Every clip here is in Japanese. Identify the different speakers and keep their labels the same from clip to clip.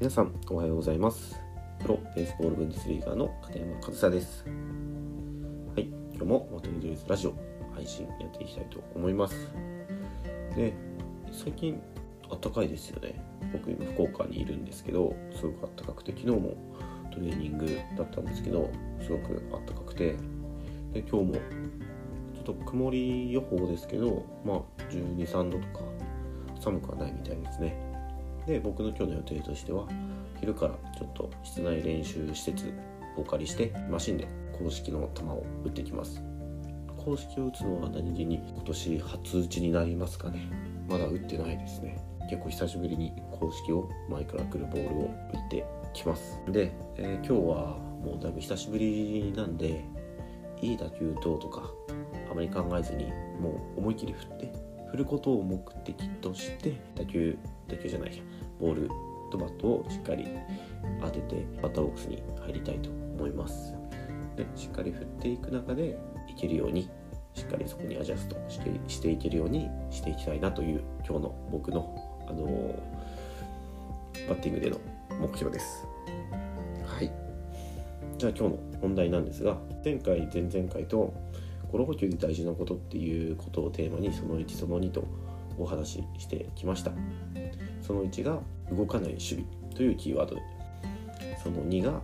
Speaker 1: 皆さんおはようございます。プロベースボールブンデスリーガーの片山和沙です。はい今日も元ニドリズラジオ配信やっていきたいと思います。で最近暖かいですよね。僕今福岡にいるんですけどすごく暖かくて昨日もトレーニングだったんですけどすごく暖かくて。で今日もちょっと曇り予報ですけどまあ12、3度とか寒くはないみたいですね。で僕の今日の予定としては昼からちょっと室内練習施設をお借りしてマシンで公式の球を打ってきます。公式を打つのは何気に今年初打ちになりますかね。まだ打ってないですね。結構久しぶりに公式を前から来るボールを打ってきます。で、えー、今日はもうだいぶ久しぶりなんでいい打球どうとかあまり考えずにもう思い切り振って振ることを目的として打球打球じゃないや。ボールとバットをしっかり当ててバッターボックスに入りたいと思います。でしっかり振っていく中でいけるようにしっかりそこにアジャストしてしていけるようにしていきたいなという今日の僕の、あのー、バッティングでの目標です。はい。じゃあ今日の本題なんですが前回前々回とゴロ補給で大事なことっていうことをテーマにその1その2とお話ししてきました。その1が動かない守備というキーワード。でその2が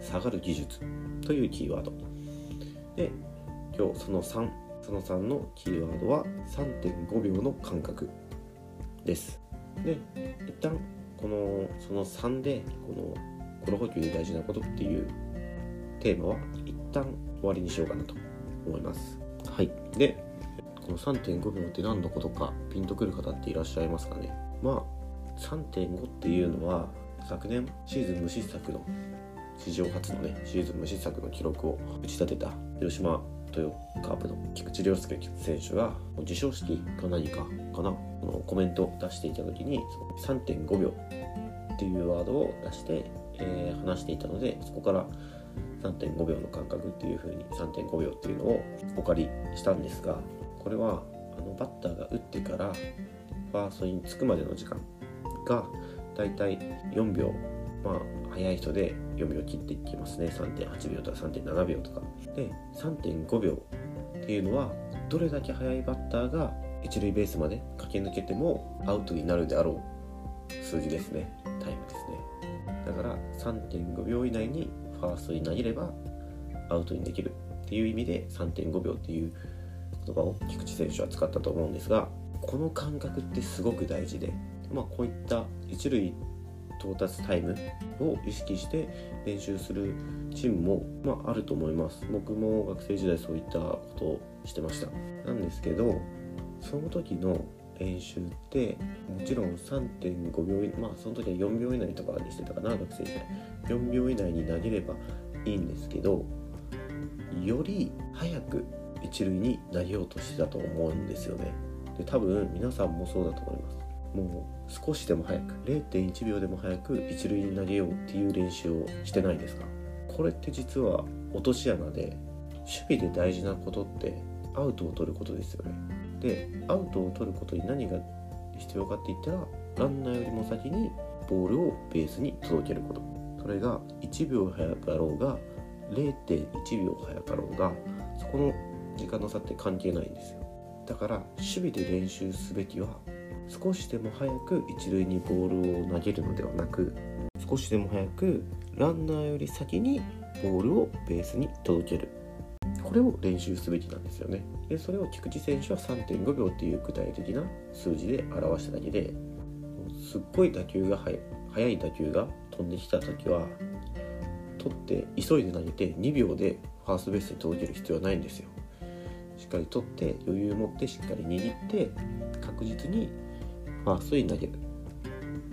Speaker 1: 下がる技術というキーワード。で今日その3その3のキーワードは3.5秒の間隔です。で一旦このその3でこのコロ補給で大事なことっていうテーマは一旦終わりにしようかなと思います。はい。でこの3.5秒って何のことかピンとくる方っていらっしゃいますかね？3.5っていうのは昨年シーズン無失策の史上初のねシーズン無失策の記録を打ち立てた広島トヨカープの菊池涼介選手が授賞式か何かかなこのコメントを出していた時に3.5秒っていうワードを出して、えー、話していたのでそこから3.5秒の間隔っていう風に3.5秒っていうのをお借りしたんですがこれはあのバッターが打ってからファーストに着くまでの時間がだいたい4秒。まあ早い人で4秒切っていきますね。3.8秒とか3.7秒とか。で3.5秒っていうのはどれだけ速いバッターが一塁ベースまで駆け抜けてもアウトになるであろう数字ですね。タイムですね。だから3.5秒以内にファーストに投げればアウトにできるっていう意味で3.5秒っていう言葉を菊池選手は使ったと思うんですがこの感覚ってすごく大事でまあ、こういった一塁到達タイムを意識して練習するチームも、まあ、あると思います。僕も学生時代そういったことをしてました。なんですけどその時の練習ってもちろん3.5秒まあその時は4秒以内とかにしてたかな学生時代。4秒以内に投げればいいんですけどより早く一塁に投げようとしてたと思うんですよね。で多分皆さんもそうだと思います。もう少しでも早く0.1秒でも早く一塁に投げようっていう練習をしてないですか？これって実は落とし穴で守備で大事なことってアウトを取ることですよね。でアウトを取ることに何が必要かって言ったらランナーよりも先にボールをベースに届けること。それが1秒早かろうが0.1秒早かろうがそこの時間の差って関係ないんですよ。だから守備で練習すべきは少しでも早く一塁にボールを投げるのではなく少しでも早くランナーより先にボールをベースに届ける。これを練習すべきなんですよね。でそれを菊池選手は3.5秒っていう具体的な数字で表しただけですっごい打球が速い打球が飛んできた時は取って急いで投げて2秒でファーストベースに届ける必要はないんですよ。しっかり取って余裕を持ってしっかり握って確実にファーストに投げる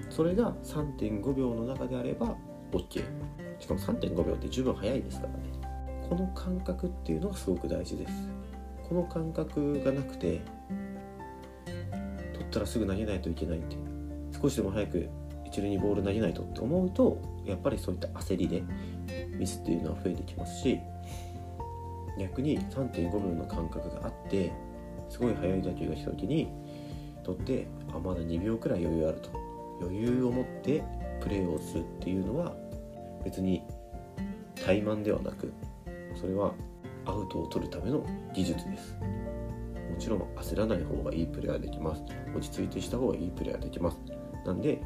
Speaker 1: それが3.5秒の中であれば OK しかも3.5秒って十分早いですからね。この感覚っていうのがすごく大事です。この感覚がなくて取ったらすぐ投げないといけないって。少しでも早く一塁にボール投げないとって思うとやっぱりそういった焦りでミスっていうのは増えてきますし逆に3.5秒の感覚があってすごい速い打球が来た時に取ってあまだ2秒くらい余裕あると。余裕を持ってプレーをするっていうのは別に怠慢ではなくそれはアウトを取るための技術です。もちろん焦らない方がいいプレーはできます。落ち着いてした方がいいプレーはできます。なんで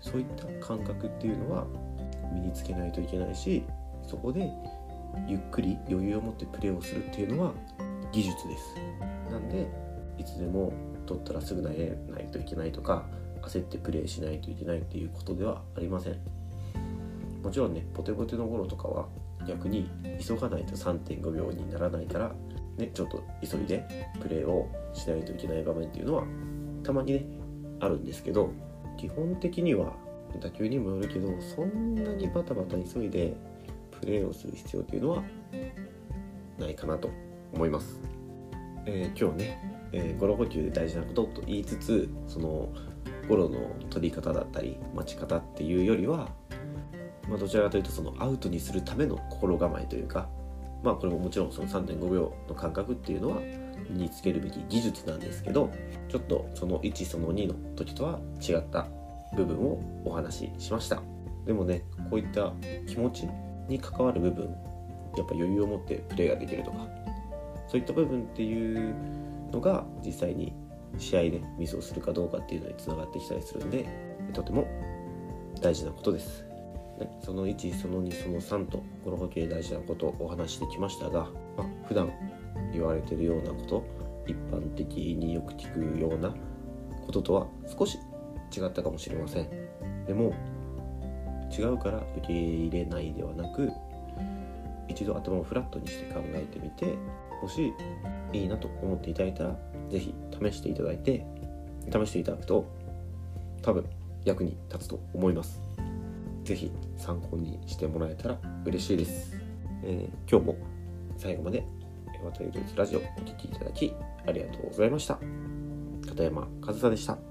Speaker 1: そういった感覚っていうのは身につけないといけないしそこでゆっくり余裕を持ってプレーをするっていうのは技術です。なんでいつでも取ったらすぐ投げないといけないとか焦ってプレーしないといけないっていうことではありませんもちろんねポテポテの頃とかは逆に急がないと3.5秒にならないから、ね、ちょっと急いでプレーをしないといけない場面っていうのはたまにねあるんですけど基本的には打球にもよるけどそんなにバタバタ急いでプレーをする必要っていうのはないかなと思います。えー、今日ね、えー、ゴロ補給で大事なことと言いつつそのゴロの取り方だったり待ち方っていうよりは、まあ、どちらかというとそのアウトにするための心構えというかまあこれももちろんその3.5秒の感覚っていうのは身につけるべき技術なんですけどちょっとその1その2の時とは違った部分をお話ししました。でもねこういった気持ちに関わる部分やっぱ余裕を持ってプレーができるとかそういった部分っていうのが実際に試合でミスをするかどうかっていうのにつながってきたりするんでとても大事なことです。ね、その1その2その3とこの補給で大事なことをお話してきましたが、まあ、普段言われてるようなこと一般的によく聞くようなこととは少し違ったかもしれませんでも違うから受け入れないではなく一度頭をフラットにして考えてみてもしいいなと思っていただいたら是非試していただいて試していただくと多分役に立つと思います。是非参考にしてもらえたら嬉しいです、えー、今日も最後まで渡りルーツラジオお聴きいただきありがとうございました。片山和沙でした。